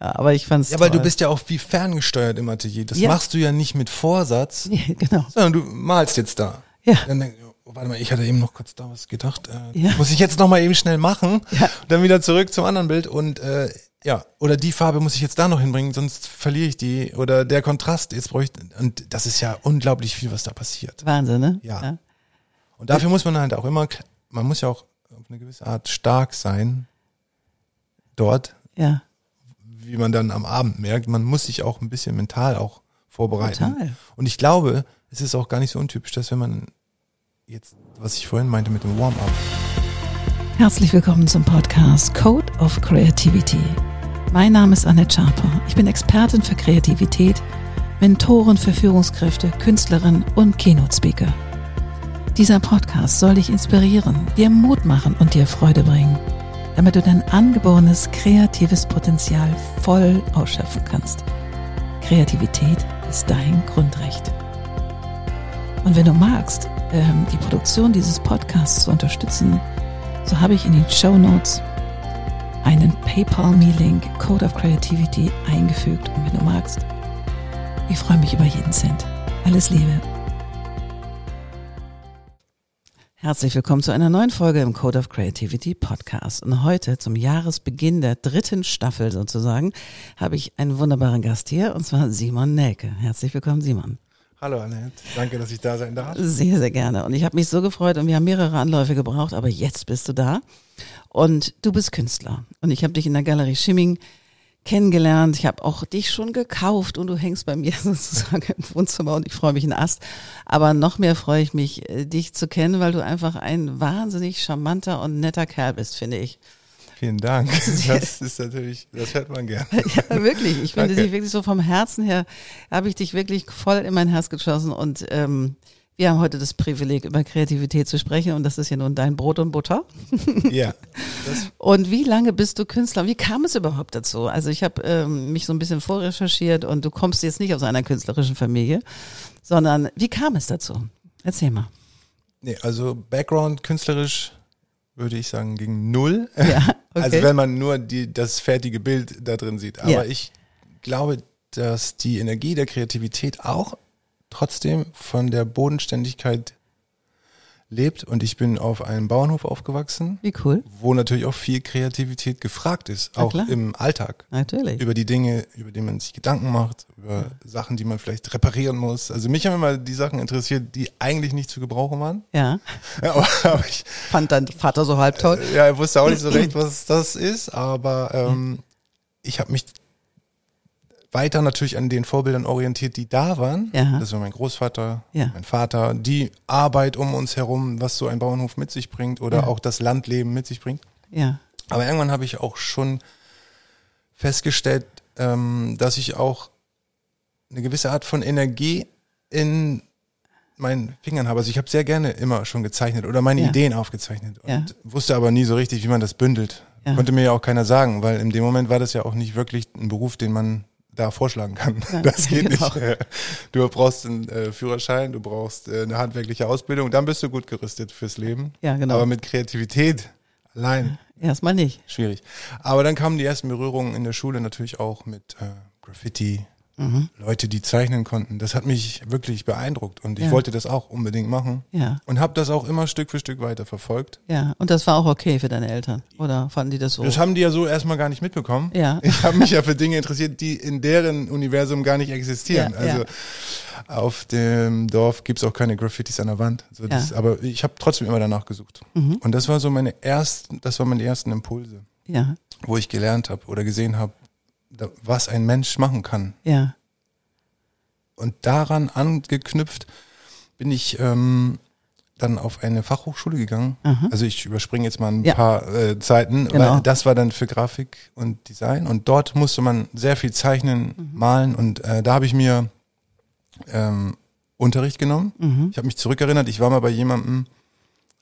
Ja, aber ich fand's Ja, weil du toll. bist ja auch wie ferngesteuert im Atelier. Das Ja. machst du ja nicht mit Vorsatz, Ja, genau. sondern du malst jetzt da. Ja. Dann oh, warte mal, ich hatte eben noch kurz da was gedacht. Äh, Ja. Muss ich jetzt noch mal eben schnell machen. Ja. Und dann wieder zurück zum anderen Bild und äh, ja, oder die Farbe muss ich jetzt da noch hinbringen, sonst verliere ich die. Oder der Kontrast, jetzt brauche ich. Und das ist ja unglaublich viel, was da passiert. Wahnsinn, ne? Ja. Und dafür muss man halt auch immer, man muss ja auch auf eine gewisse Art stark sein. Dort, Ja. Wie man dann am Abend merkt, man muss sich auch ein bisschen mental auch vorbereiten. Total. Und ich glaube, es ist auch gar nicht so untypisch, dass wenn man jetzt, was ich vorhin meinte mit dem Warm-up, Herzlich willkommen zum Podcast Code of Creativity. Mein Name ist Annette Schaper. Ich bin Expertin für Kreativität, Mentorin für Führungskräfte, Künstlerin und Keynote-Speaker. Dieser Podcast soll dich inspirieren, dir Mut machen und dir Freude bringen, damit du dein angeborenes kreatives Potenzial voll ausschöpfen kannst. Kreativität ist dein Grundrecht. Und wenn du magst, ähm, die Produktion dieses Podcasts zu unterstützen, so habe ich in den Show Notes einen PayPal-Me-Link Code of Creativity eingefügt. Und wenn du magst, ich freue mich über jeden Cent. Alles Liebe. Herzlich willkommen zu einer neuen Folge im Code of Creativity Podcast. Und heute zum Jahresbeginn der dritten Staffel sozusagen habe ich einen wunderbaren Gast hier und zwar Simon Nelke. Herzlich willkommen, Simon. hallo Annette, danke, dass ich da sein darf. Sehr, sehr gerne. Und ich habe mich so gefreut und wir haben mehrere Anläufe gebraucht, aber jetzt bist du da. Und du bist Künstler. Und ich habe dich in der Galerie Schimming kennengelernt. Ich habe auch dich schon gekauft und du hängst bei mir sozusagen im Wohnzimmer und ich freue mich in Ast. Aber noch mehr freue ich mich, äh, dich zu kennen, weil du einfach ein wahnsinnig charmanter und netter Kerl bist, finde ich. Vielen Dank. Das ist natürlich, das hört man gern. Ja, wirklich. Ich finde dich wirklich so vom Herzen her, habe ich dich wirklich voll in mein Herz geschossen und ähm, wir haben heute das Privileg, über Kreativität zu sprechen und das ist ja nun dein Brot und Butter. Ja, Und wie lange bist du Künstler? Wie kam es überhaupt dazu? Also ich habe ähm, mich so ein bisschen vorrecherchiert und du kommst jetzt nicht aus einer künstlerischen Familie, sondern wie kam es dazu? Erzähl mal. nee, also Background künstlerisch würde ich sagen gegen null. Ja, okay. Also wenn man nur die, das fertige Bild da drin sieht. Aber Ja. ich glaube, dass die Energie der Kreativität auch trotzdem von der Bodenständigkeit lebt. Und ich bin auf einem Bauernhof aufgewachsen, Wie cool. wo natürlich auch viel Kreativität gefragt ist, auch im Alltag. Natürlich. Über die Dinge, über die man sich Gedanken macht, über Sachen, die man vielleicht reparieren muss. Also mich haben immer die Sachen interessiert, die eigentlich nicht zu gebrauchen waren. Ja, Ja, aber, aber ich, fand dein Vater so halb toll. ja, ich wusste auch nicht so recht, was das ist, aber ähm, ich habe mich weiter natürlich an den Vorbildern orientiert, die da waren. Ja. Das war mein Großvater, Ja. mein Vater, die Arbeit um uns herum, was so ein Bauernhof mit sich bringt oder Ja. auch das Landleben mit sich bringt. Ja, Aber irgendwann habe ich auch schon festgestellt, ähm, dass ich auch eine gewisse Art von Energie in meinen Fingern habe. Also ich habe sehr gerne immer schon gezeichnet oder meine Ja. Ideen aufgezeichnet und Ja. wusste aber nie so richtig, wie man das bündelt. Ja. Konnte mir ja auch keiner sagen, weil in dem Moment war das ja auch nicht wirklich ein Beruf, den man da vorschlagen kann. Ja, Das geht genau. nicht. Du brauchst einen äh, Führerschein, du brauchst äh, eine handwerkliche Ausbildung, dann bist du gut gerüstet fürs Leben. ja, genau. Aber mit Kreativität allein Erstmal nicht. schwierig. Aber dann kamen die ersten Berührungen in der Schule natürlich auch mit äh, Graffiti, Mhm. Leute, die zeichnen konnten. Das hat mich wirklich beeindruckt und ich Ja. wollte das auch unbedingt machen Ja, und habe das auch immer Stück für Stück weiter verfolgt. ja. Und das war auch okay für deine Eltern? Oder fanden die das so? Das haben die ja so erstmal gar nicht mitbekommen. Ja. Ich habe mich ja für Dinge interessiert, die in deren Universum gar nicht existieren. Ja, also auf dem Dorf gibt's auch keine Graffitis an der Wand. So das. Aber ich habe trotzdem immer danach gesucht. Mhm. Und das war so meine ersten, das waren meine ersten Impulse, Ja, wo ich gelernt habe oder gesehen habe, was ein Mensch machen kann. ja, Und daran angeknüpft bin ich ähm, dann auf eine Fachhochschule gegangen. Aha. Also ich überspringe jetzt mal ein Ja. paar äh, Zeiten, Genau. weil das war dann für Grafik und Design. Und dort musste man sehr viel zeichnen, Mhm. malen. Und äh, da habe ich mir ähm, Unterricht genommen. Mhm. Ich habe mich zurückerinnert, ich war mal bei jemandem,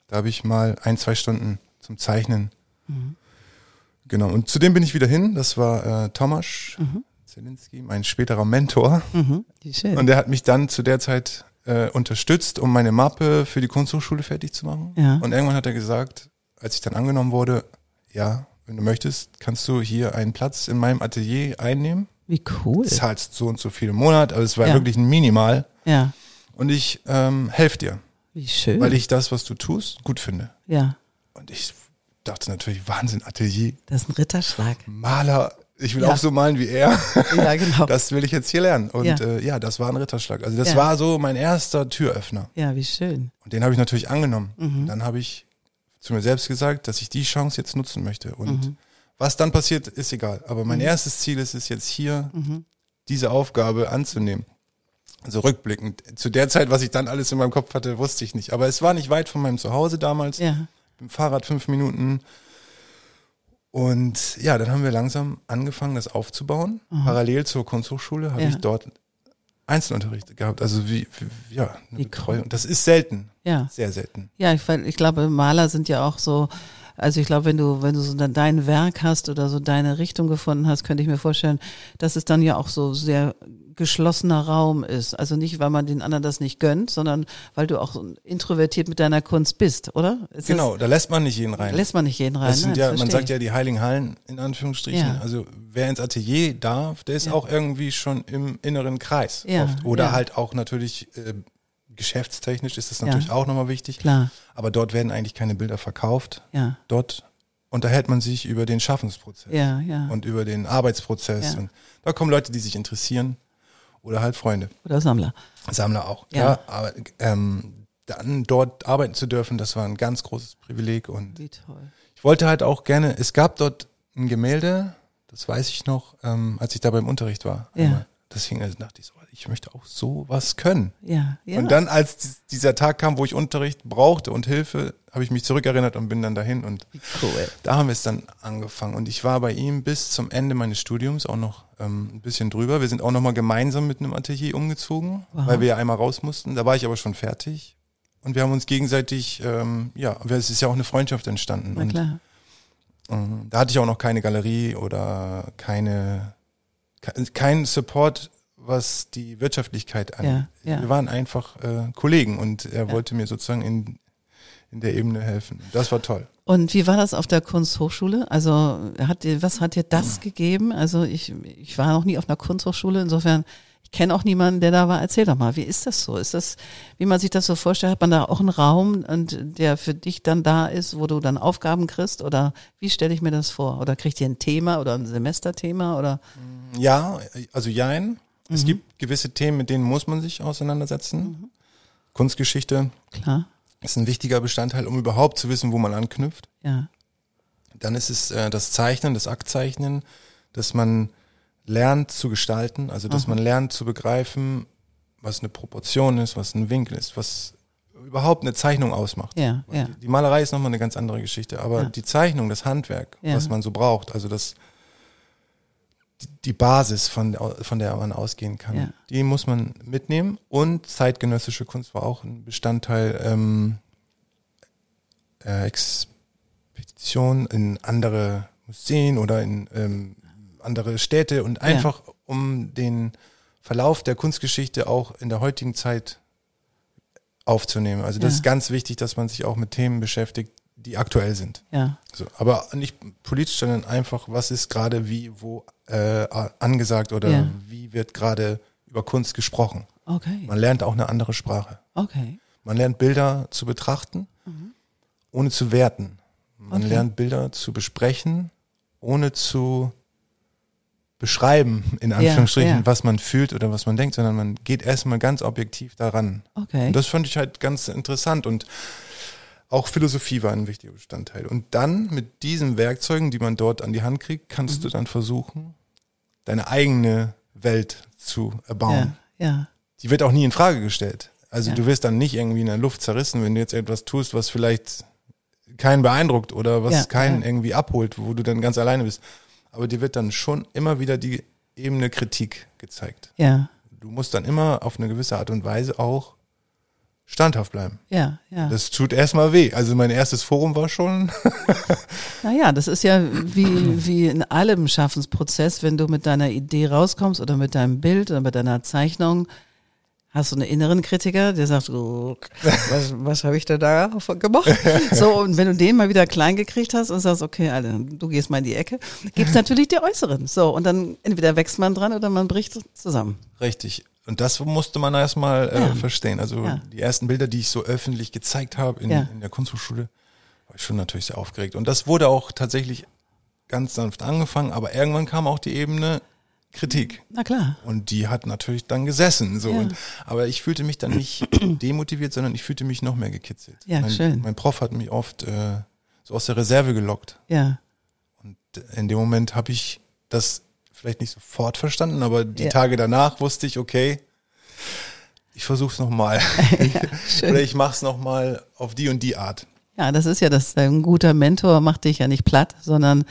da habe ich mal ein, zwei Stunden zum Zeichnen. Mhm. Genau. Und zu dem bin ich wieder hin. Das war äh, Tomasz Mhm. Zelinski, mein späterer Mentor. Mhm. Wie schön. Und der hat mich dann zu der Zeit äh, unterstützt, um meine Mappe für die Kunsthochschule fertig zu machen. Ja. Und irgendwann hat er gesagt, als ich dann angenommen wurde, ja, wenn du möchtest, kannst du hier einen Platz in meinem Atelier einnehmen. Wie cool. Zahlst so und so viel im Monat, aber es war Ja. wirklich ein Minimal. Ja. Und ich ähm, helfe dir, Wie schön. weil ich das, was du tust, gut finde. ja. Und ich dachte natürlich, Wahnsinn, Atelier, Das ist ein Ritterschlag. Maler, ich will Ja. auch so malen wie er. Ja, genau. Das will ich jetzt hier lernen. Und Ja. äh, ja das war ein Ritterschlag. Also das Ja. war so mein erster Türöffner. ja, wie schön. Und den habe ich natürlich angenommen. Mhm. Dann habe ich zu mir selbst gesagt, dass ich die Chance jetzt nutzen möchte. Und Mhm. was dann passiert, ist egal. Aber mein erstes Ziel ist es jetzt hier, Mhm. diese Aufgabe anzunehmen. Also rückblickend. Zu der Zeit, was ich dann alles in meinem Kopf hatte, wusste ich nicht. Aber es war nicht weit von meinem Zuhause damals. Ja. Mit dem Fahrrad fünf Minuten. Und ja, dann haben wir langsam angefangen, das aufzubauen. Parallel zur Kunsthochschule habe Ja. ich dort Einzelunterricht gehabt. Also wie, wie ja, eine Wie Betreuung. Das ist selten. Ja. Sehr selten. Ja, ich, ich glaube, Maler sind ja auch so, also ich glaube, wenn du, wenn du so dann dein Werk hast oder so deine Richtung gefunden hast, könnte ich mir vorstellen, dass es dann ja auch so sehr geschlossener Raum ist. Also nicht, weil man den anderen das nicht gönnt, sondern weil du auch so introvertiert mit deiner Kunst bist, oder? Ist Genau, da lässt man nicht jeden Das, rein. lässt man nicht jeden rein. Das sind ne? ja, man verstehe sagt ich. ja die heiligen Hallen in Anführungsstrichen. Ja. Also wer ins Atelier darf, der ist Ja. auch irgendwie schon im inneren Kreis. Ja, Oft. Oder halt auch natürlich äh, geschäftstechnisch ist das Ja. natürlich auch nochmal wichtig. Klar, Aber dort werden eigentlich keine Bilder verkauft. ja, Dort unterhält man sich über den Schaffensprozess ja, ja. und über den Arbeitsprozess. Ja. Und da kommen Leute, die sich interessieren oder halt Freunde. Oder Sammler. Sammler auch. Ja. Ja, aber ähm, dann dort arbeiten zu dürfen, das war ein ganz großes Privileg und Wie toll. ich wollte halt auch gerne, es gab dort ein Gemälde, das weiß ich noch, ähm, als ich da beim Unterricht war. Ja. Einmal. Das hing, also dachte ich so, ich möchte auch so was können. Ja, ja. Und dann, als dies- dieser Tag kam, wo ich Unterricht brauchte und Hilfe, habe ich mich zurückerinnert und bin dann dahin und cool. da haben wir es dann angefangen. Und ich war bei ihm bis zum Ende meines Studiums auch noch ähm, ein bisschen drüber. Wir sind auch noch mal gemeinsam mit einem Atelier umgezogen, Wow. weil wir ja einmal raus mussten. Da war ich aber schon fertig. Und wir haben uns gegenseitig, ähm, ja, es ist ja auch eine Freundschaft entstanden. Na und klar. ähm, da hatte ich auch noch keine Galerie oder keine, ke- kein Support, was die Wirtschaftlichkeit angeht. Ja, ja. Wir waren einfach äh, Kollegen und er Ja. wollte mir sozusagen in, in der Ebene helfen. Das war toll. Und wie war das auf der Kunsthochschule? Also hat dir, was hat dir das gegeben? Also ich, ich war noch nie auf einer Kunsthochschule, insofern, ich kenne auch niemanden, der da war. Erzähl doch mal, wie ist das so? Ist das, wie man sich das so vorstellt, hat man da auch einen Raum und der für dich dann da ist, wo du dann Aufgaben kriegst? Oder wie stelle ich mir das vor? Oder kriegt ihr ein Thema oder ein Semesterthema oder? Ja, also jein. Es Mhm. gibt gewisse Themen, mit denen muss man sich auseinandersetzen. Mhm. Kunstgeschichte Klar, ist ein wichtiger Bestandteil, um überhaupt zu wissen, wo man anknüpft. ja, Dann ist es äh, das Zeichnen, das Aktzeichnen, dass man lernt zu gestalten, also dass man lernt zu begreifen, was eine Proportion ist, was ein Winkel ist, was überhaupt eine Zeichnung ausmacht. ja, ja, Die, Malerei ist nochmal eine ganz andere Geschichte, aber Ja. die Zeichnung, das Handwerk, was man so braucht, also das die- Basis, von, von der man ausgehen kann, Ja. die muss man mitnehmen. Und zeitgenössische Kunst war auch ein Bestandteil ähm, äh, Expedition in andere Museen oder in ähm, andere Städte und einfach um den Verlauf der Kunstgeschichte auch in der heutigen Zeit aufzunehmen. Also das Ja. ist ganz wichtig, dass man sich auch mit Themen beschäftigt, die aktuell sind. ja, So, aber nicht politisch, sondern einfach, was ist gerade wie, wo äh, angesagt oder Ja. wie wird gerade über Kunst gesprochen. okay, Man lernt auch eine andere Sprache. okay, Man lernt Bilder zu betrachten, ohne zu werten. Man Mhm. Okay. lernt Bilder zu besprechen, ohne zu beschreiben, in Ja, Anführungsstrichen, ja. was man fühlt oder was man denkt, sondern man geht erstmal ganz objektiv daran. okay, Und das fand ich halt ganz interessant und auch Philosophie war ein wichtiger Bestandteil. Und dann mit diesen Werkzeugen, die man dort an die Hand kriegt, kannst Mhm. du dann versuchen, deine eigene Welt zu erbauen. ja, ja, Die wird auch nie in Frage gestellt. Also Ja. du wirst dann nicht irgendwie in der Luft zerrissen, wenn du jetzt etwas tust, was vielleicht keinen beeindruckt oder was Ja, keinen ja. irgendwie abholt, wo du dann ganz alleine bist. Aber dir wird dann schon immer wieder die Ebene Kritik gezeigt. ja, Du musst dann immer auf eine gewisse Art und Weise auch standhaft bleiben. ja, ja. Das tut erstmal weh. Also mein erstes Forum war schon, Naja, das ist ja wie, wie in allem Schaffensprozess, wenn du mit deiner Idee rauskommst oder mit deinem Bild oder mit deiner Zeichnung, Hast du einen inneren Kritiker, der sagt, oh, was, was habe ich da da gemacht? So, und wenn du den mal wieder klein gekriegt hast und sagst, okay, Alter, du gehst mal in die Ecke, gibt's natürlich die äußeren. So, und dann entweder wächst man dran oder man bricht zusammen. Richtig. Und das musste man erstmal äh, Ja. verstehen. Also Ja. die ersten Bilder, die ich so öffentlich gezeigt habe in, in der Kunsthochschule, war ich schon natürlich sehr aufgeregt. Und das wurde auch tatsächlich ganz sanft angefangen, aber irgendwann kam auch die Ebene Kritik. Na klar. Und die hat natürlich dann gesessen. So. Ja. Und, aber ich fühlte mich dann nicht demotiviert, sondern ich fühlte mich noch mehr gekitzelt. Ja, mein, schön. mein Prof hat mich oft äh, so aus der Reserve gelockt. Ja. Und in dem Moment habe ich das vielleicht nicht sofort verstanden, aber die Ja. Tage danach wusste ich, okay, ich versuche es nochmal. schön. Oder ich mache es nochmal auf die und die Art. Ja, das ist ja das. Ein guter Mentor macht dich ja nicht platt, sondern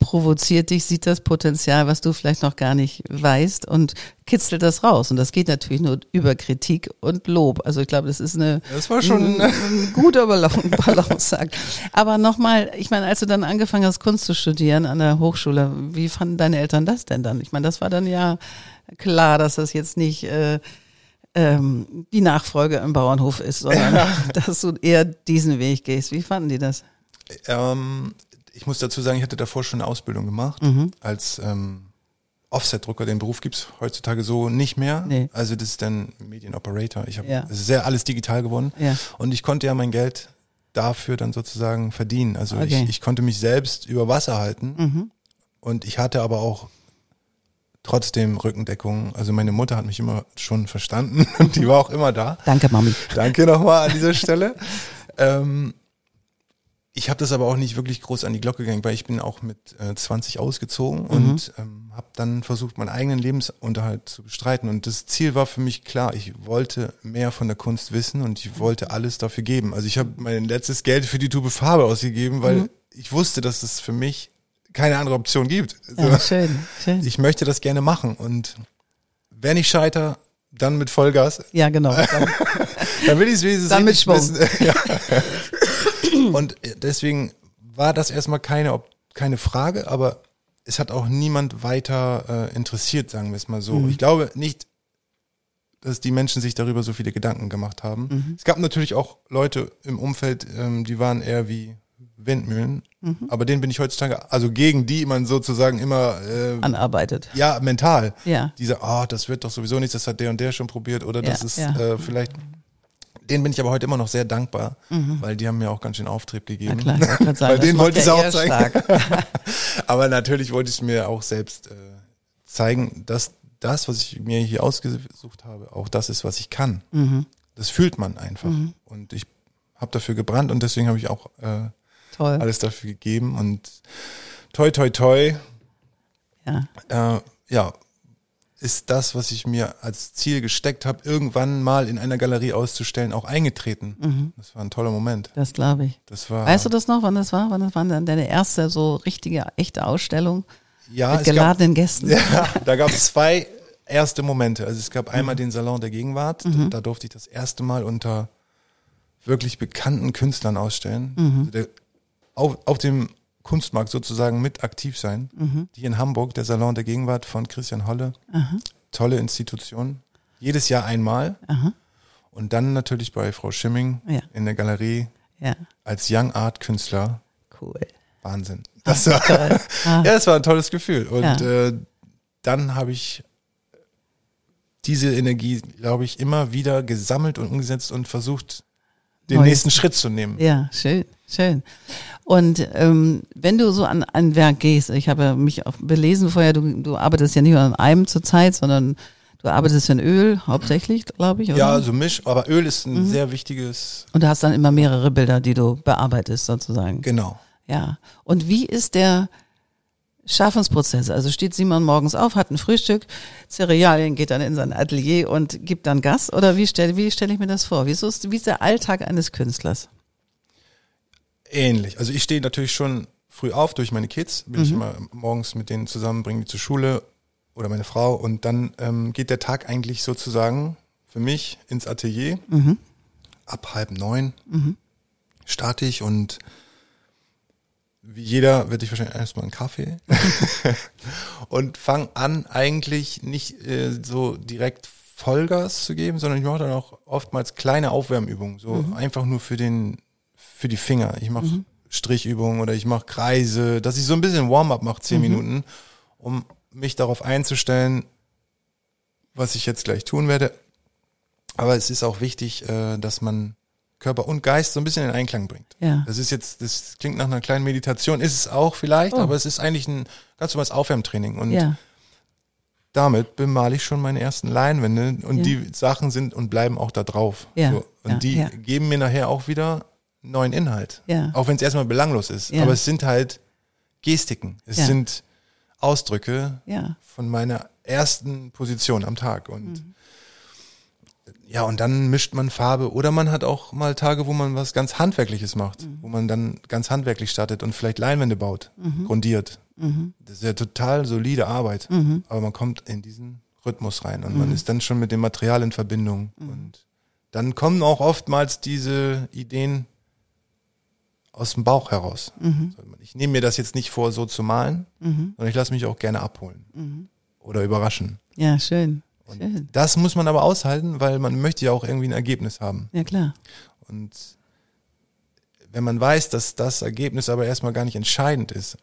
provoziert dich, sieht das Potenzial, was du vielleicht noch gar nicht weißt und kitzelt das raus. Und das geht natürlich nur über Kritik und Lob. Also ich glaube, das ist eine Das war schon- ein, ein guter Balance- Balanceakt. Aber nochmal, ich meine, als du dann angefangen hast, Kunst zu studieren an der Hochschule, wie fanden deine Eltern das denn dann? Ich meine, das war dann ja klar, dass das jetzt nicht äh, ähm, die Nachfolge im Bauernhof ist, sondern dass du eher diesen Weg gehst. Wie fanden die das? Ähm, ich muss dazu sagen, ich hatte davor schon eine Ausbildung gemacht Mhm. als ähm, Offset-Drucker. Den Beruf gibt's heutzutage so nicht mehr. Nee. Also das ist dann Medienoperator. Ich habe Ja. es sehr alles digital geworden. Ja. Und ich konnte ja mein Geld dafür dann sozusagen verdienen. Also Okay. Mhm. ich, ich konnte mich selbst über Wasser halten. Und ich hatte aber auch trotzdem Rückendeckung. Also meine Mutter hat mich immer schon verstanden und die war auch immer da. Danke, Mami. Danke nochmal an dieser Stelle. Ähm, ich habe das aber auch nicht wirklich groß an die Glocke gegangen, weil ich bin auch mit äh, 20 ausgezogen und ähm, habe dann versucht, meinen eigenen Lebensunterhalt zu bestreiten. Und das Ziel war für mich klar, ich wollte mehr von der Kunst wissen und ich wollte alles dafür geben. Also ich habe mein letztes Geld für die Tube Farbe ausgegeben, weil ich wusste, dass es für mich keine andere Option gibt. So. Ja, schön, schön. Ich möchte das gerne machen und wenn ich scheiter, dann mit Vollgas. Ja, genau. Dann, Dann will ich es wenigstens Dann mit Schwung. wissen. ja. Und deswegen war das erstmal keine, keine Frage, aber es hat auch niemand weiter äh, interessiert, sagen wir es mal so. Mhm. Ich glaube nicht, dass die Menschen sich darüber so viele Gedanken gemacht haben. Mhm. Es gab natürlich auch Leute im Umfeld, ähm, die waren eher wie Windmühlen, Mhm. aber denen bin ich heutzutage, also gegen die man sozusagen immer äh, anarbeitet. ja, mental. Ja. Diese, ah, das wird doch sowieso nichts, das hat der und der schon probiert oder das Ja, ist ja. äh, vielleicht. Denen bin ich aber heute immer noch sehr dankbar, weil die haben mir auch ganz schön Auftrieb Na gegeben. klar, ich sagen, Bei denen wollte ich es auch zeigen. aber natürlich wollte ich mir auch selbst äh, zeigen, dass das, was ich mir hier ausgesucht habe, auch das ist, was ich kann. Mhm. Das fühlt man einfach. Und ich habe dafür gebrannt und deswegen habe ich auch äh, Toll. alles dafür gegeben. Und toi, toi, toi, Ja. äh, ja, ist das, was ich mir als Ziel gesteckt habe, irgendwann mal in einer Galerie auszustellen, auch eingetreten. Das war ein toller Moment. Das glaube ich. Das war, Weißt du das noch, wann das war? Wann das war dann deine erste so richtige, echte Ausstellung ja, mit es gab, geladenen Gästen? ja, da gab es zwei erste Momente. Also es gab einmal den Salon der Gegenwart. Da, da durfte ich das erste Mal unter wirklich bekannten Künstlern ausstellen. Also der, auf, auf dem Kunstmarkt sozusagen mit aktiv sein. Die in Hamburg, der Salon der Gegenwart von Christian Holle. Tolle Institution. Jedes Jahr einmal. Aha. Und dann natürlich bei Frau Schimming Ja. in der Galerie Ja, als Young Art Künstler. cool. Wahnsinn. Das war, Toll. Ah. ja, es war ein tolles Gefühl. Und Ja. äh, dann habe ich diese Energie, glaube ich, immer wieder gesammelt und umgesetzt und versucht, den Neues. nächsten Schritt zu nehmen. Ja, schön, schön. Und ähm, wenn du so an ein Werk gehst, ich habe mich auch belesen vorher, du, du arbeitest ja nicht nur an einem zur Zeit, sondern du arbeitest in Öl hauptsächlich, glaube ich, oder? Ja, also Misch, aber Öl ist Mhm. ein sehr wichtiges, Und du hast dann immer mehrere Bilder, die du bearbeitest, sozusagen. genau. Ja. Und wie ist der Schaffensprozess? Also steht Simon morgens auf, hat ein Frühstück, Cerealien, geht dann in sein Atelier und gibt dann Gas? Oder wie stelle wie stell ich mir das vor? Wie ist, wie ist der Alltag eines Künstlers? Ähnlich. Also ich stehe natürlich schon früh auf durch meine Kids, bin ich immer morgens mit denen zusammen, bringe die zur Schule oder meine Frau und dann ähm, geht der Tag eigentlich sozusagen für mich ins Atelier. Ab halb neun starte ich und wie jeder werde ich wahrscheinlich erstmal einen Kaffee und fange an eigentlich nicht äh, so direkt Vollgas zu geben, sondern ich mache dann auch oftmals kleine Aufwärmübungen, so Mhm. einfach nur für den, für die Finger. Ich mache Strichübungen oder ich mache Kreise, dass ich so ein bisschen Warm-up mache, Mhm. zehn Minuten, um mich darauf einzustellen, was ich jetzt gleich tun werde. Aber es ist auch wichtig, äh, dass man Körper und Geist so ein bisschen in Einklang bringt. Ja. Das ist jetzt, das klingt nach einer kleinen Meditation, ist es auch vielleicht, Oh. aber es ist eigentlich ein ganz normales Aufwärmtraining. Und Ja. damit bemale ich schon meine ersten Leinwände und Ja. die Sachen sind und bleiben auch da drauf. Ja, So. Und die geben mir nachher auch wieder neuen Inhalt. Auch wenn es erstmal belanglos ist. Aber es sind halt Gestiken. Es sind Ausdrücke von meiner ersten Position am Tag. Und Mhm. Ja, und dann mischt man Farbe oder man hat auch mal Tage, wo man was ganz Handwerkliches macht, Mhm. wo man dann ganz handwerklich startet und vielleicht Leinwände baut, grundiert. Mhm. Das ist ja total solide Arbeit, aber man kommt in diesen Rhythmus rein und Mhm. man ist dann schon mit dem Material in Verbindung und dann kommen auch oftmals diese Ideen aus dem Bauch heraus. Mhm. Ich nehme mir das jetzt nicht vor, so zu malen, sondern ich lasse mich auch gerne abholen Mhm. oder überraschen. Ja, schön. Schön. das muss man aber aushalten, weil man möchte ja auch irgendwie ein Ergebnis haben. Ja, klar. Und wenn man weiß, dass das Ergebnis aber erstmal gar nicht entscheidend ist,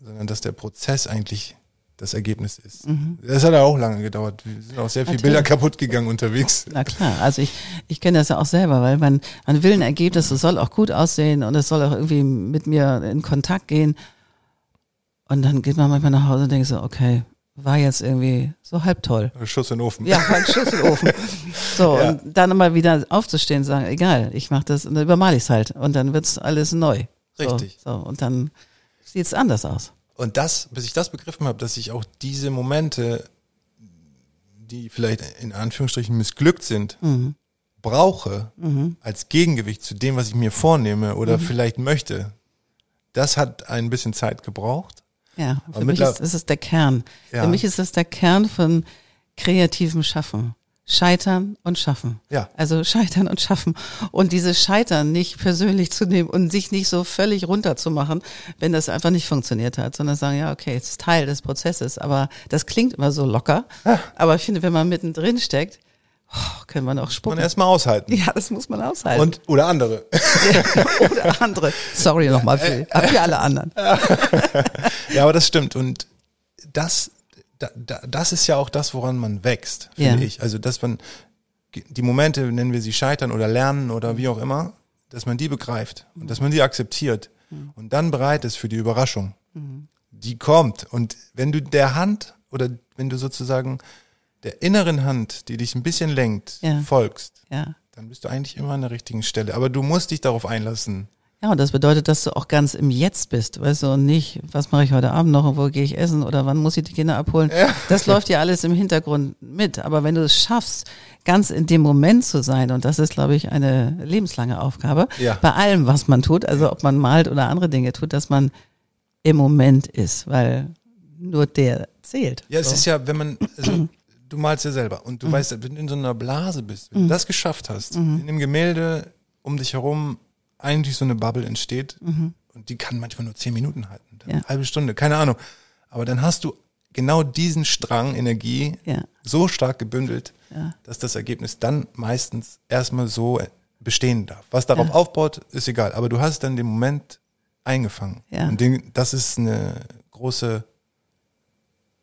sondern dass der Prozess eigentlich das Ergebnis ist. Das hat ja auch lange gedauert. Wir sind auch sehr viele Mhm. Bilder kaputt gegangen unterwegs. Na klar, also ich, ich kenne das ja auch selber, weil man, man will ein Ergebnis, es soll auch gut aussehen und es soll auch irgendwie mit mir in Kontakt gehen. Und dann geht man manchmal nach Hause und denkt so, okay, war jetzt irgendwie so halb toll. Schuss in den Ofen. Ja, ein Schuss in den Ofen. So, Ja. und dann mal wieder aufzustehen und sagen, egal, ich mach das, und dann übermale ich es halt. Und dann wird's alles neu. So, Richtig. So, und dann sieht's anders aus. Und das, bis ich das begriffen habe, dass ich auch diese Momente, die vielleicht in Anführungsstrichen missglückt sind, Mhm. brauche als Gegengewicht zu dem, was ich mir vornehme oder Mhm. vielleicht möchte. Das hat ein bisschen Zeit gebraucht. Ja, für Aber mich ist, ist es der Kern. Ja. Für mich ist das der Kern von kreativem Schaffen. Scheitern und schaffen. Ja. Also scheitern und schaffen. Und dieses Scheitern nicht persönlich zu nehmen und sich nicht so völlig runterzumachen, wenn das einfach nicht funktioniert hat, sondern sagen, ja, okay, es ist Teil des Prozesses. Aber das klingt immer so locker. Aber ich finde, wenn man mittendrin steckt, können wir noch Man spucken. erstmal aushalten. Ja, das muss man aushalten. Und, oder andere. Oder andere. Sorry nochmal für, für alle anderen. ja, aber das stimmt. Und das, da, da, das ist ja auch das, woran man wächst, finde Ja. ich. Also, dass man die Momente, nennen wir sie scheitern oder lernen oder wie auch immer, dass man die begreift und dass man die akzeptiert und dann bereit ist für die Überraschung. Die kommt. Und wenn du der Hand oder wenn du sozusagen der inneren Hand, die dich ein bisschen lenkt, Ja. folgst, Ja. dann bist du eigentlich immer an der richtigen Stelle. Aber du musst dich darauf einlassen. Ja, und das bedeutet, dass du auch ganz im Jetzt bist, weißt du, und nicht, was mache ich heute Abend noch und wo gehe ich essen oder wann muss ich die Kinder abholen. Das läuft ja alles im Hintergrund mit. Aber wenn du es schaffst, ganz in dem Moment zu sein, und das ist, glaube ich, eine lebenslange Aufgabe, Ja. bei allem, was man tut, also ob man malt oder andere Dinge tut, dass man im Moment ist, weil nur der zählt. Ja, es so. ist ja, wenn man, also, du malst ja selber und du weißt, wenn du in so einer Blase bist, wenn du das geschafft hast, in dem Gemälde um dich herum eigentlich so eine Bubble entsteht und die kann manchmal nur zehn Minuten halten, Ja. eine halbe Stunde, keine Ahnung. Aber dann hast du genau diesen Strang Energie Ja. so stark gebündelt, Ja. dass das Ergebnis dann meistens erstmal so bestehen darf. Was darauf aufbaut, ist egal, aber du hast dann den Moment eingefangen. Ja. Und den, das ist eine große,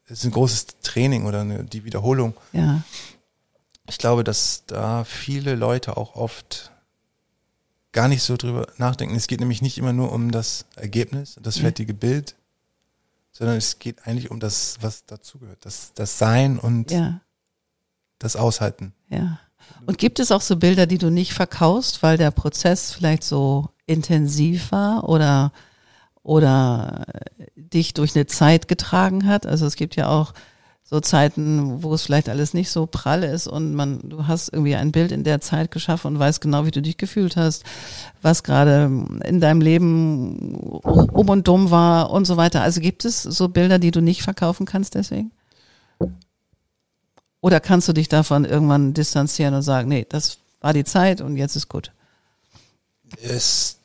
ist ein großes Training oder eine, die Wiederholung. Ja, Ich glaube, dass da viele Leute auch oft gar nicht so drüber nachdenken. Es geht nämlich nicht immer nur um das Ergebnis, das Ja. fertige Bild, sondern es geht eigentlich um das, was dazugehört. Das, das Sein und ja, das Aushalten. ja. Und gibt es auch so Bilder, die du nicht verkaufst, weil der Prozess vielleicht so intensiv war oder oder dich durch eine Zeit getragen hat? Also es gibt ja auch so Zeiten, wo es vielleicht alles nicht so prall ist und man, du hast irgendwie ein Bild in der Zeit geschaffen und weißt genau, wie du dich gefühlt hast, was gerade in deinem Leben um und dumm war und so weiter. Also gibt es so Bilder, die du nicht verkaufen kannst deswegen? Oder kannst du dich davon irgendwann distanzieren und sagen, nee, das war die Zeit und jetzt ist gut? Es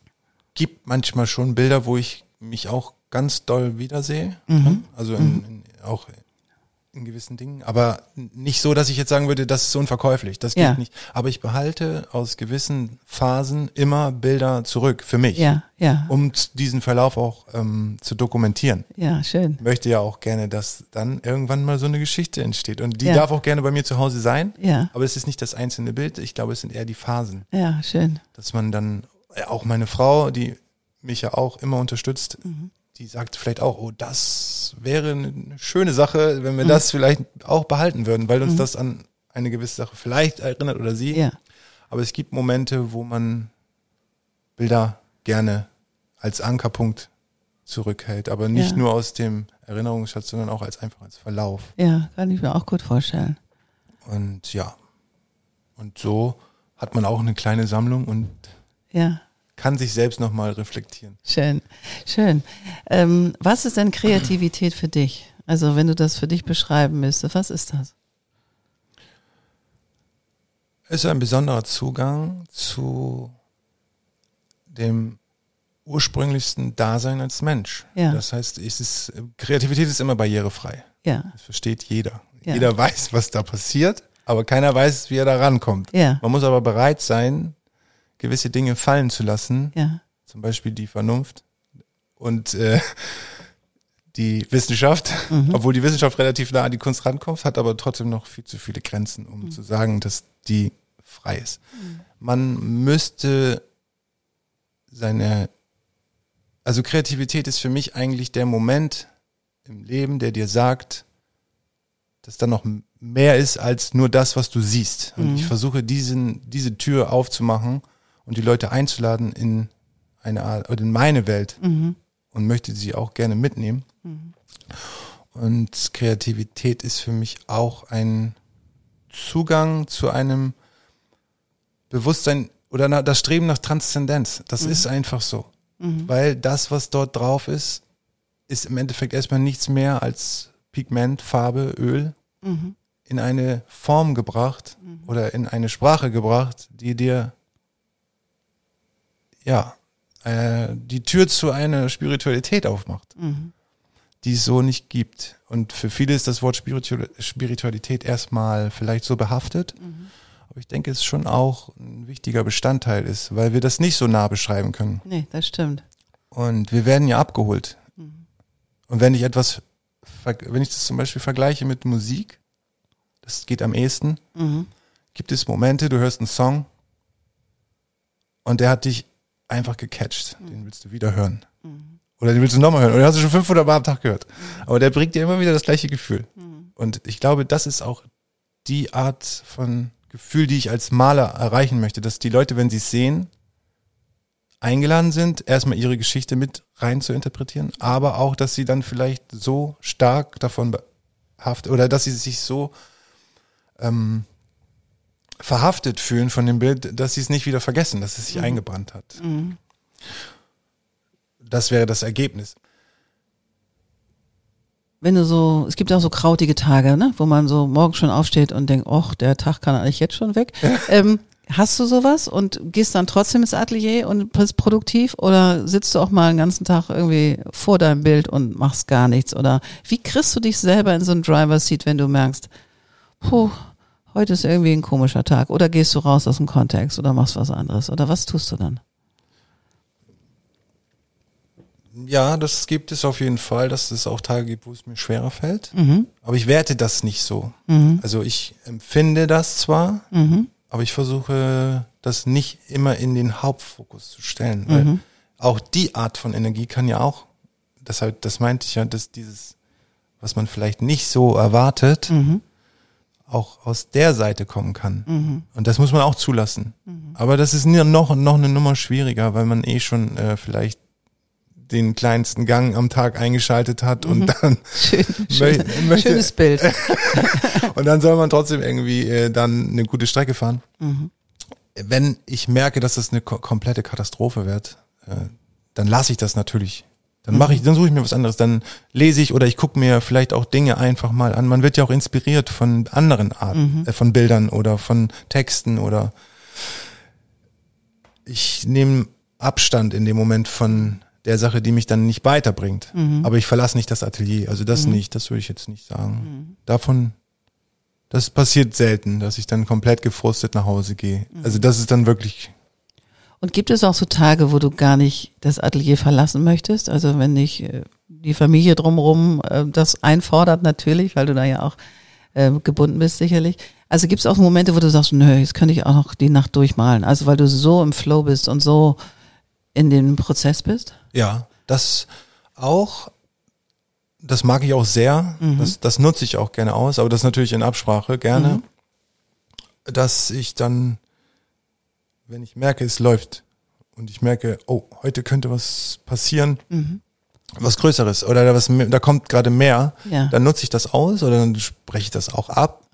gibt manchmal schon Bilder, wo ich mich auch ganz doll wiedersehe. Mhm. Also in, in, auch in gewissen Dingen, aber nicht so, dass ich jetzt sagen würde, das ist unverkäuflich. Das geht Ja. nicht. Aber ich behalte aus gewissen Phasen immer Bilder zurück für mich, Ja, ja, um diesen Verlauf auch ähm, zu dokumentieren. ja, schön. Ich möchte ja auch gerne, dass dann irgendwann mal so eine Geschichte entsteht. Und die Ja. darf auch gerne bei mir zu Hause sein. Ja, Aber es ist nicht das einzelne Bild. Ich glaube, es sind eher die Phasen, ja, schön. dass man dann äh, auch meine Frau, die mich ja auch immer unterstützt, Mhm. die sagt vielleicht auch, oh, das wäre eine schöne Sache, Mhm. wenn wir das vielleicht auch behalten würden, weil uns das an eine gewisse Sache vielleicht erinnert oder sie. Ja, Aber es gibt Momente, wo man Bilder gerne als Ankerpunkt zurückhält, aber nicht Ja. nur aus dem Erinnerungsschatz, sondern auch als einfach als Verlauf. ja, kann ich mir auch gut vorstellen. Und ja, und so hat man auch eine kleine Sammlung und Ja, kann sich selbst nochmal reflektieren. schön, schön. Ähm, was ist denn Kreativität für dich? Also wenn du das für dich beschreiben müsstest, was ist das? Es ist ein besonderer Zugang zu dem ursprünglichsten Dasein als Mensch. Ja. Das heißt, es ist, Kreativität ist immer barrierefrei. Ja, Das versteht jeder. Ja. Jeder weiß, was da passiert, aber keiner weiß, wie er da rankommt. Man muss aber bereit sein, gewisse Dinge fallen zu lassen, ja, zum Beispiel die Vernunft und äh, die Wissenschaft, Mhm. obwohl die Wissenschaft relativ nah an die Kunst rankommt, hat aber trotzdem noch viel zu viele Grenzen, um Mhm. zu sagen, dass die frei ist. Man müsste seine, also Kreativität ist für mich eigentlich der Moment im Leben, der dir sagt, dass da noch mehr ist als nur das, was du siehst. Und Mhm. ich versuche diesen, diese Tür aufzumachen und die Leute einzuladen in eine Art, oder in meine Welt mhm. und möchte sie auch gerne mitnehmen. Und Kreativität ist für mich auch ein Zugang zu einem Bewusstsein oder das Streben nach Transzendenz. Das ist einfach so. Weil das, was dort drauf ist, ist im Endeffekt erstmal nichts mehr als Pigment, Farbe, Öl Mhm. in eine Form gebracht oder in eine Sprache gebracht, die dir ja äh, die Tür zu einer Spiritualität aufmacht, Mhm. die es so nicht gibt. Und für viele ist das Wort Spiritu Spiritualität erstmal vielleicht so behaftet, aber ich denke, es ist schon auch ein wichtiger Bestandteil ist, weil wir das nicht so nah beschreiben können. Nee, das stimmt. Und wir werden ja abgeholt. Und wenn ich etwas, wenn ich das zum Beispiel vergleiche mit Musik, das geht am ehesten, Mhm. gibt es Momente, du hörst einen Song und der hat dich einfach gecatcht. Den willst du wieder hören. Oder den willst du nochmal hören. Oder den hast du schon 500 Mal am Tag gehört. Aber der bringt dir immer wieder das gleiche Gefühl. Und ich glaube, das ist auch die Art von Gefühl, die ich als Maler erreichen möchte, dass die Leute, wenn sie es sehen, eingeladen sind, erstmal ihre Geschichte mit rein zu interpretieren, aber auch, dass sie dann vielleicht so stark davon behaftet oder dass sie sich so ähm, verhaftet fühlen von dem Bild, dass sie es nicht wieder vergessen, dass es sich eingebrannt hat. Das wäre das Ergebnis. Wenn du so, es gibt auch so krautige Tage, ne, wo man so morgens schon aufsteht und denkt, och, der Tag kann eigentlich jetzt schon weg. ähm, hast du sowas und gehst dann trotzdem ins Atelier und bist produktiv oder sitzt du auch mal den ganzen Tag irgendwie vor deinem Bild und machst gar nichts? Oder wie kriegst du dich selber in so einen Driver-Seat, wenn du merkst, puh, heute ist irgendwie ein komischer Tag oder gehst du raus aus dem Kontext oder machst was anderes oder was tust du dann? Ja, das gibt es auf jeden Fall, dass es auch Tage gibt, wo es mir schwerer fällt. Mhm. Aber ich werte das nicht so. Mhm. Also ich empfinde das zwar, Mhm. aber ich versuche das nicht immer in den Hauptfokus zu stellen. Weil Mhm. auch die Art von Energie kann ja auch, deshalb, das meinte ich ja, dass dieses, was man vielleicht nicht so erwartet, Mhm. Auch aus der Seite kommen kann. Mhm. Und das muss man auch zulassen. Aber das ist noch, noch eine Nummer schwieriger, weil man eh schon äh, vielleicht den kleinsten Gang am Tag eingeschaltet hat und dann Schön, mö- schön, möchte, schönes Bild. und dann soll man trotzdem irgendwie äh, dann eine gute Strecke fahren. Mhm. Wenn ich merke, dass das eine ko komplette Katastrophe wird, äh, dann lasse ich das natürlich. Dann mache ich, dann suche ich mir was anderes. Dann lese ich oder ich gucke mir vielleicht auch Dinge einfach mal an. Man wird ja auch inspiriert von anderen Arten, äh, von Bildern oder von Texten oder ich nehme Abstand in dem Moment von der Sache, die mich dann nicht weiterbringt. Aber ich verlasse nicht das Atelier. Also das nicht, das würde ich jetzt nicht sagen. davon, das passiert selten, dass ich dann komplett gefrustet nach Hause gehe. Also das ist dann wirklich, Und gibt es auch so Tage, wo du gar nicht das Atelier verlassen möchtest? Also wenn nicht äh, die Familie drumherum äh, das einfordert natürlich, weil du da ja auch äh, gebunden bist sicherlich. Also gibt es auch Momente, wo du sagst, nö, jetzt könnte ich auch noch die Nacht durchmalen. Also weil du so im Flow bist und so in dem Prozess bist? ja, das auch, das mag ich auch sehr, das, das nutze ich auch gerne aus, aber das natürlich in Absprache gerne, dass ich dann, wenn ich merke, es läuft und ich merke, oh, heute könnte was passieren, was Größeres oder da, was, da kommt gerade mehr, Ja. dann nutze ich das aus oder dann spreche ich das auch ab.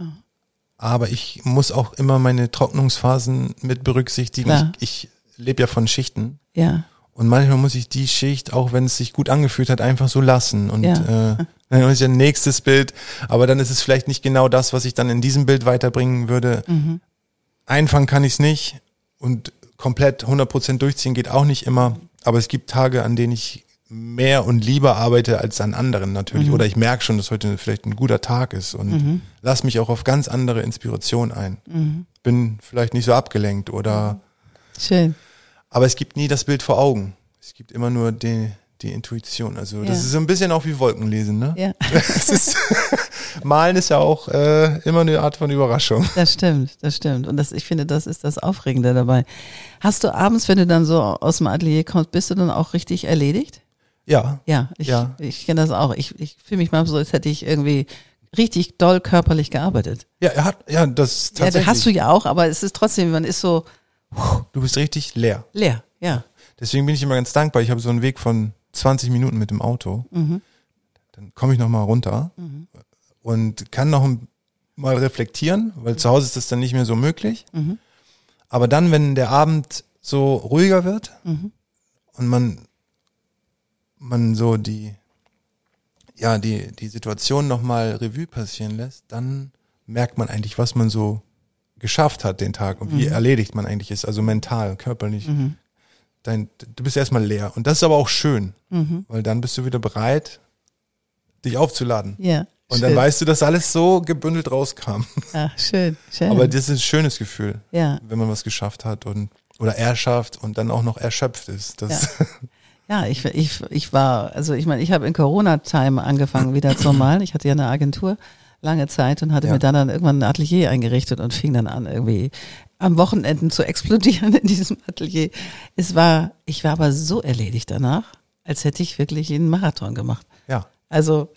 Aber ich muss auch immer meine Trocknungsphasen mit berücksichtigen. Klar. Ich, ich lebe ja von Schichten. Ja. Und manchmal muss ich die Schicht, auch wenn es sich gut angefühlt hat, einfach so lassen. Und Ja. äh, dann habe ich ein nächstes Bild, aber dann ist es vielleicht nicht genau das, was ich dann in diesem Bild weiterbringen würde. Mhm. Einfangen kann ich es nicht und komplett 100% durchziehen geht auch nicht immer. Aber es gibt Tage, an denen ich mehr und lieber arbeite als an anderen Mhm. natürlich. Oder ich merke schon, dass heute vielleicht ein guter Tag ist und lass mich auch auf ganz andere Inspiration ein. Mhm. Bin vielleicht nicht so abgelenkt oder Schön. aber es gibt nie das Bild vor Augen. Es gibt immer nur die, die Intuition. Also das Ja. ist so ein bisschen auch wie Wolkenlesen, ne? Ja, ist, Malen ist ja auch äh, immer eine Art von Überraschung. das stimmt, das stimmt. Und das, ich finde, das ist das Aufregende dabei. Hast du abends, wenn du dann so aus dem Atelier kommst, bist du dann auch richtig erledigt? Ja, Ja, ich, Ja. ich kenne das auch. Ich, ich fühle mich manchmal so, als hätte ich irgendwie richtig doll körperlich gearbeitet. ja, er hat, ja, das Ja, tatsächlich. das hast du ja auch, aber es ist trotzdem, man ist so du bist richtig leer. leer. Ja. Deswegen bin ich immer ganz dankbar. Ich habe so einen Weg von 20 Minuten mit dem Auto. Mhm. Dann komme ich noch mal runter und kann noch mal reflektieren, weil zu Hause ist das dann nicht mehr so möglich. Mhm. Aber dann, wenn der Abend so ruhiger wird Mhm. und man man so die ja die die Situation noch mal Revue passieren lässt, dann merkt man eigentlich, was man so geschafft hat den Tag und wie erledigt man eigentlich ist, also mental, körperlich. Mhm. Dein, du bist erstmal leer und das ist aber auch schön, Mhm. weil dann bist du wieder bereit, dich aufzuladen. Ja. Und schön. dann weißt du, dass alles so gebündelt rauskam. Ach, schön, schön. Aber das ist ein schönes Gefühl, ja. wenn man was geschafft hat und oder erschafft und dann auch noch erschöpft ist. Das, Ja, ich, ich, ich war, also ich meine, ich habe in Corona-Time angefangen wieder zu malen. Ich hatte ja eine Agentur lange Zeit und hatte Ja. mir dann, dann irgendwann ein Atelier eingerichtet und fing dann an, irgendwie am Wochenenden zu explodieren in diesem Atelier. Es war, ich war aber so erledigt danach, als hätte ich wirklich einen Marathon gemacht. ja. Also,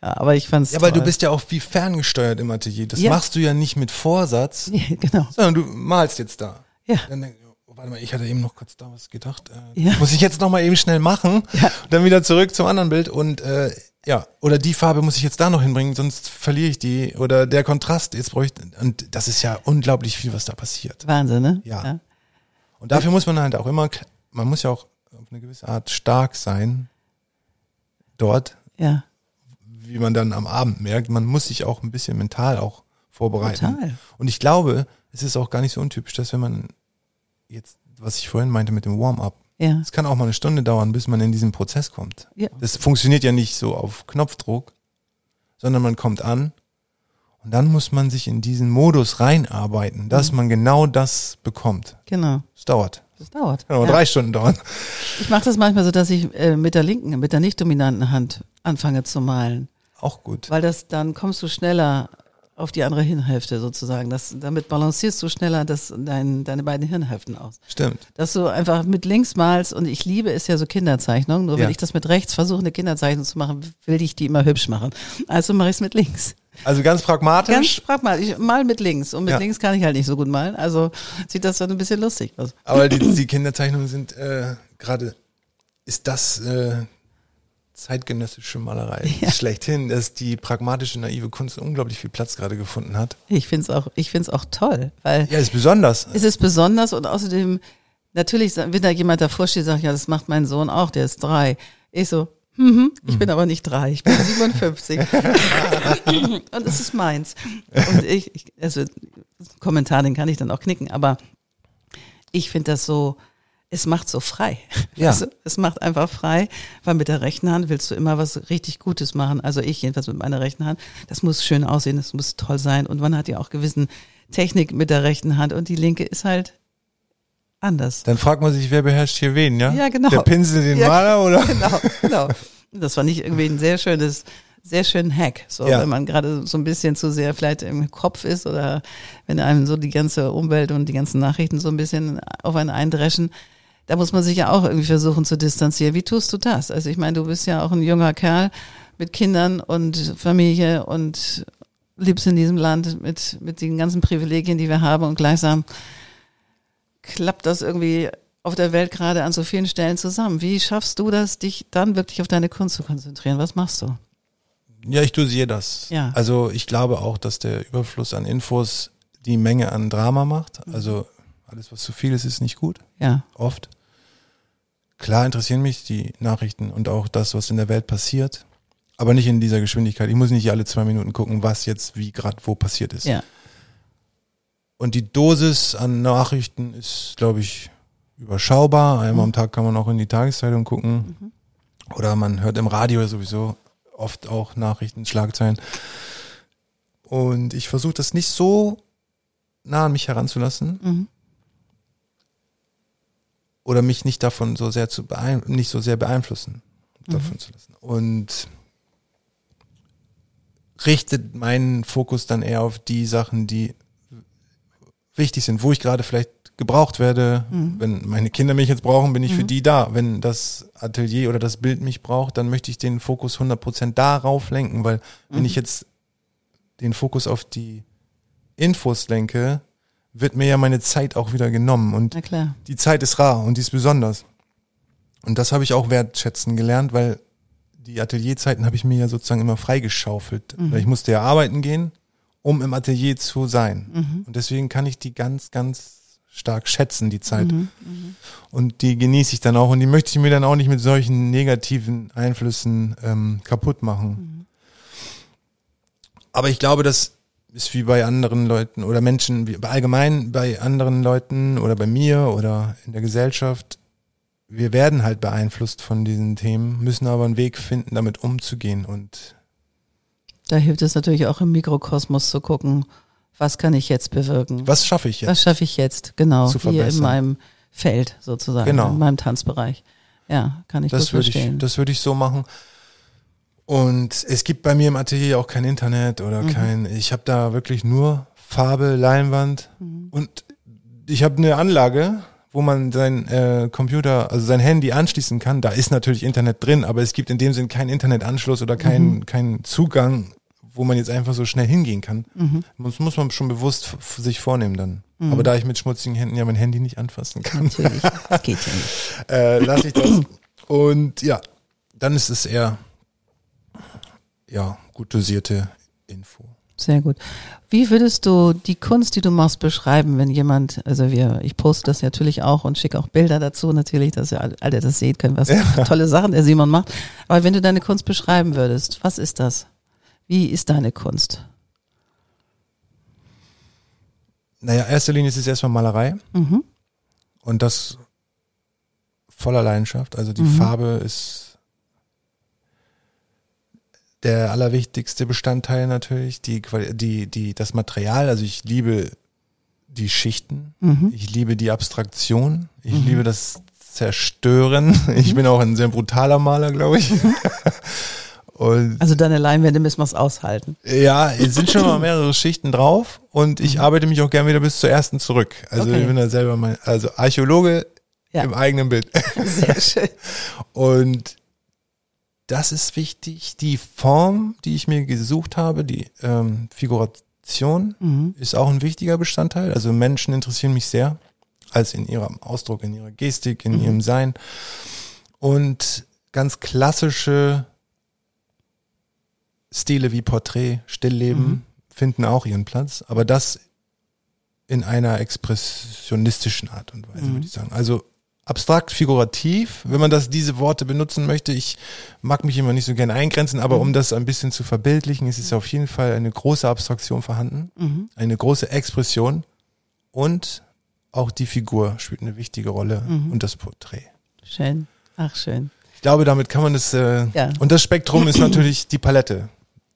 ja, aber ich fand's Ja, weil du bist ja auch wie ferngesteuert im Atelier. Das Ja. machst du ja nicht mit Vorsatz, Ja, genau. sondern du malst jetzt da. Ja. Dann oh, warte mal, ich hatte eben noch kurz da was gedacht. Äh, Ja. Muss ich jetzt noch mal eben schnell machen? Ja. Und dann wieder zurück zum anderen Bild und äh, ja, oder die Farbe muss ich jetzt da noch hinbringen, sonst verliere ich die. Oder der Kontrast, jetzt brauche ich. Und das ist ja unglaublich viel, was da passiert. Wahnsinn, ne? Ja. Und dafür muss man halt auch immer, man muss ja auch auf eine gewisse Art stark sein dort, Ja, wie man dann am Abend merkt. Man muss sich auch ein bisschen mental auch vorbereiten. total. Und ich glaube, es ist auch gar nicht so untypisch, dass wenn man jetzt, was ich vorhin meinte mit dem Warm-up, Ja, es kann auch mal eine Stunde dauern, bis man in diesen Prozess kommt. ja. Das funktioniert ja nicht so auf Knopfdruck, sondern man kommt an und dann muss man sich in diesen Modus reinarbeiten, dass man genau das bekommt. genau. Es dauert. Das dauert. Kann auch Ja. drei Stunden dauern. Ich mache das manchmal so, dass ich äh, mit der linken, mit der nicht dominanten Hand anfange zu malen. Auch gut. Weil das, dann kommst du schneller auf die andere Hirnhälfte sozusagen. Das, damit balancierst du schneller das, dein, deine beiden Hirnhälften aus. Stimmt. Dass du einfach mit links malst und ich liebe es ja so Kinderzeichnung. Nur Ja. wenn ich das mit rechts versuche, eine Kinderzeichnung zu machen, will ich die immer hübsch machen. Also mache ich es mit links. Also ganz pragmatisch. Ganz mal, ich mal mit links. Und mit Ja. links kann ich halt nicht so gut malen. Also sieht das dann ein bisschen lustig aus. aber die, die Kinderzeichnungen sind äh, gerade, ist das äh, zeitgenössische Malerei Ja. schlechthin, dass die pragmatische, naive Kunst unglaublich viel Platz gerade gefunden hat. Ich finde es auch, ich find's auch toll, weil Ja, ist besonders. es ist besonders und außerdem, natürlich, wenn da jemand davor steht, sagt, ja, das macht mein Sohn auch, der ist drei. Ich so, mhm, ich bin aber nicht drei, ich bin 57. und es ist meins. Und ich, ich also, Kommentar, den kann ich dann auch knicken, aber ich finde das so, es macht so frei. Ja. Also, es macht einfach frei, weil mit der rechten Hand willst du immer was richtig Gutes machen. Also ich jedenfalls mit meiner rechten Hand. Das muss schön aussehen, das muss toll sein. Und man hat ja auch gewissen Technik mit der rechten Hand und die linke ist halt anders. Dann fragt man sich, wer beherrscht hier wen, ja? Ja, genau. Der Pinsel den Ja, Maler oder? Genau, genau. Das fand ich irgendwie ein sehr schönes, sehr schönen Hack. So, Ja. wenn man gerade so ein bisschen zu sehr vielleicht im Kopf ist oder wenn einem so die ganze Umwelt und die ganzen Nachrichten so ein bisschen auf einen eindreschen, da muss man sich ja auch irgendwie versuchen zu distanzieren. Wie tust du das? Also ich meine, du bist ja auch ein junger Kerl mit Kindern und Familie und lebst in diesem Land mit, mit den ganzen Privilegien, die wir haben und gleichsam klappt das irgendwie auf der Welt gerade an so vielen Stellen zusammen. Wie schaffst du das, dich dann wirklich auf deine Kunst zu konzentrieren? Was machst du? Ja, ich dosiere das. Ja. Also ich glaube auch, dass der Überfluss an Infos die Menge an Drama macht. Also alles, was zu viel ist, ist nicht gut. Ja, Oft. Klar interessieren mich die Nachrichten und auch das, was in der Welt passiert. Aber nicht in dieser Geschwindigkeit. Ich muss nicht alle zwei Minuten gucken, was jetzt wie gerade wo passiert ist. ja, Und die Dosis an Nachrichten ist, glaube ich, überschaubar. Einmal am Tag kann man auch in die Tageszeitung gucken. Oder man hört im Radio sowieso oft auch Nachrichten, Schlagzeilen. Und ich versuche das nicht so nah an mich heranzulassen. Mhm. Oder mich nicht davon so sehr zu beein nicht so sehr beeinflussen davon zu lassen. Und richtet meinen Fokus dann eher auf die Sachen, die wichtig sind, wo ich gerade vielleicht gebraucht werde. Wenn meine Kinder mich jetzt brauchen, bin ich für die da. Wenn das Atelier oder das Bild mich braucht, dann möchte ich den Fokus 100% darauf lenken, weil wenn ich jetzt den Fokus auf die Infos lenke, wird mir ja meine Zeit auch wieder genommen und die Zeit ist rar und die ist besonders. Und das habe ich auch wertschätzen gelernt, weil die Atelierzeiten habe ich mir ja sozusagen immer freigeschaufelt. Weil ich musste ja arbeiten gehen, um im Atelier zu sein. Und deswegen kann ich die ganz, ganz stark schätzen, die Zeit. Und die genieße ich dann auch und die möchte ich mir dann auch nicht mit solchen negativen Einflüssen ähm, kaputt machen. Aber ich glaube, das ist wie bei anderen Leuten oder Menschen, wie allgemein bei anderen Leuten oder bei mir oder in der Gesellschaft. Wir werden halt beeinflusst von diesen Themen, müssen aber einen Weg finden, damit umzugehen. Und Da hilft es natürlich auch im Mikrokosmos zu gucken, was kann ich jetzt bewirken? was schaffe ich jetzt? Was schaffe ich jetzt? Genau, Zu hier in verbessern. meinem Feld sozusagen, Genau. in meinem Tanzbereich. Ja, kann ich Das gut würde ich, verstehen. das würde ich so machen. Und es gibt bei mir im Atelier auch kein Internet oder Mhm. kein, ich habe da wirklich nur Farbe, Leinwand Mhm. und ich habe eine Anlage, wo man sein äh, Computer, also sein Handy anschließen kann. Da ist natürlich Internet drin, aber es gibt in dem Sinn keinen Internetanschluss oder keinen Mhm. keinen Zugang, wo man jetzt einfach so schnell hingehen kann. Mhm. Das muss man schon bewusst sich vornehmen dann. Aber da ich mit schmutzigen Händen ja mein Handy nicht anfassen kann, Natürlich, das geht ja nicht. äh, lasse ich das. Und ja, dann ist es eher ja gut dosierte Info. Sehr gut. Wie würdest du die Kunst, die du machst, beschreiben, wenn jemand, also wir, ich poste das natürlich auch und schicke auch Bilder dazu natürlich, dass ihr alle das sehen können, was für tolle Sachen der Simon macht. Aber wenn du deine Kunst beschreiben würdest, was ist das? Wie ist deine Kunst? Naja, erster Linie ist es erstmal Malerei Mhm. und das voller Leidenschaft. Also die Mhm. Farbe ist der allerwichtigste Bestandteil natürlich. Die, die, die, das Material, also ich liebe die Schichten, Mhm. ich liebe die Abstraktion, ich liebe das Zerstören. Ich bin auch ein sehr brutaler Maler, glaube ich. Und Also deine Leinwände müssen wir es aushalten. ja, es sind schon mal mehrere Schichten drauf und ich arbeite mich auch gern wieder bis zur ersten zurück. Also Okay. ich bin da selber mein, also Archäologe Ja. im eigenen Bild. Sehr schön. Und das ist wichtig. Die Form, die ich mir gesucht habe, die ähm, Figuration, Mhm. ist auch ein wichtiger Bestandteil. Also Menschen interessieren mich sehr, als in ihrem Ausdruck, in ihrer Gestik, in ihrem Sein. Und ganz klassische Stile wie Porträt, Stillleben finden auch ihren Platz, aber das in einer expressionistischen Art und Weise, würde ich sagen. Also abstrakt, figurativ, wenn man das diese Worte benutzen möchte. Ich mag mich immer nicht so gerne eingrenzen, aber um das ein bisschen zu verbildlichen, ist es auf jeden Fall eine große Abstraktion vorhanden, Mhm. eine große Expression und auch die Figur spielt eine wichtige Rolle Mhm. und das Porträt. Schön. Ach, schön. Ich glaube, damit kann man das. Äh, Ja. Und das Spektrum ist natürlich die Palette.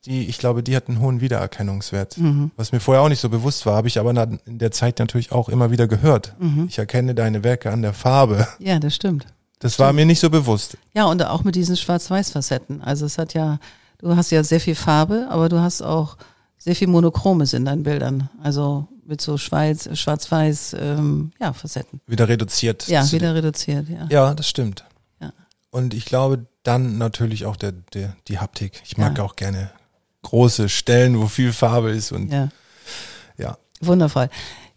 Die, ich glaube, die hat einen hohen Wiedererkennungswert. Mhm. Was mir vorher auch nicht so bewusst war, habe ich aber in der Zeit natürlich auch immer wieder gehört. Mhm. Ich erkenne deine Werke an der Farbe. Ja, das stimmt. Das war mir nicht so bewusst. Ja, und auch mit diesen Schwarz-Weiß-Facetten. Also es hat ja, du hast ja sehr viel Farbe, aber du hast auch sehr viel Monochromes in deinen Bildern. Also mit so Schweiz, Schwarz-Weiß, ähm, ja, Facetten. Wieder reduziert. Ja, wieder reduziert, ja. Ja, das stimmt. Ja. Und ich glaube, dann natürlich auch der, der, die Haptik. Ich mag Ja. auch gerne große Stellen, wo viel Farbe ist und Ja, ja. wundervoll.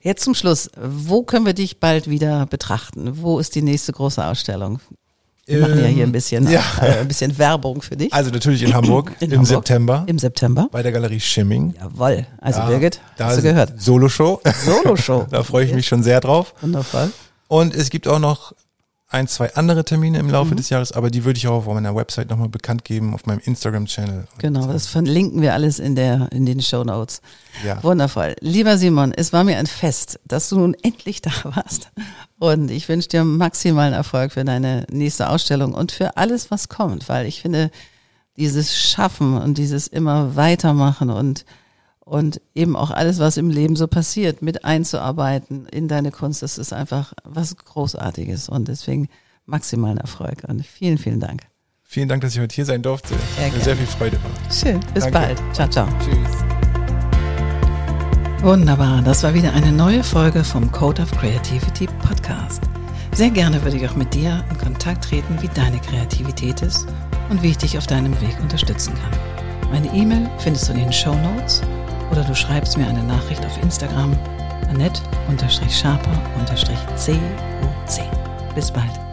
Jetzt zum Schluss. Wo können wir dich bald wieder betrachten? Wo ist die nächste große Ausstellung? Wir machen ja hier ein bisschen, Ähm, ja. äh, ein bisschen Werbung für dich. Also natürlich in Hamburg In im Hamburg. September Im September. bei der Galerie Schimming. Jawoll. Also Ja, Birgit, da hast du gehört? Solo-Show. Solo-Show. da freue ich mich schon sehr drauf. Wundervoll. Und es gibt auch noch ein, zwei andere Termine im Mhm. Laufe des Jahres, aber die würde ich auch auf meiner Website nochmal bekannt geben, auf meinem Instagram-Channel. Genau, das verlinken wir alles in der, in den Show Notes. Ja. Wundervoll. Lieber Simon, es war mir ein Fest, dass du nun endlich da warst. Und ich wünsche dir maximalen Erfolg für deine nächste Ausstellung und für alles, was kommt, weil ich finde, dieses Schaffen und dieses immer weitermachen und, und eben auch alles, was im Leben so passiert, mit einzuarbeiten in deine Kunst, das ist einfach was Großartiges und deswegen maximalen Erfolg und vielen, vielen Dank. Vielen Dank, dass ich heute hier sein durfte. Sehr Mir sehr viel Freude war. Schön, bis Danke. bald. Ciao, ciao. Tschüss. Wunderbar, das war wieder eine neue Folge vom Code of Creativity Podcast. Sehr gerne würde ich auch mit dir in Kontakt treten, wie deine Kreativität ist und wie ich dich auf deinem Weg unterstützen kann. Meine E-Mail findest du in den Show Notes oder du schreibst mir eine Nachricht auf Instagram annette-sharper-coc. Bis bald.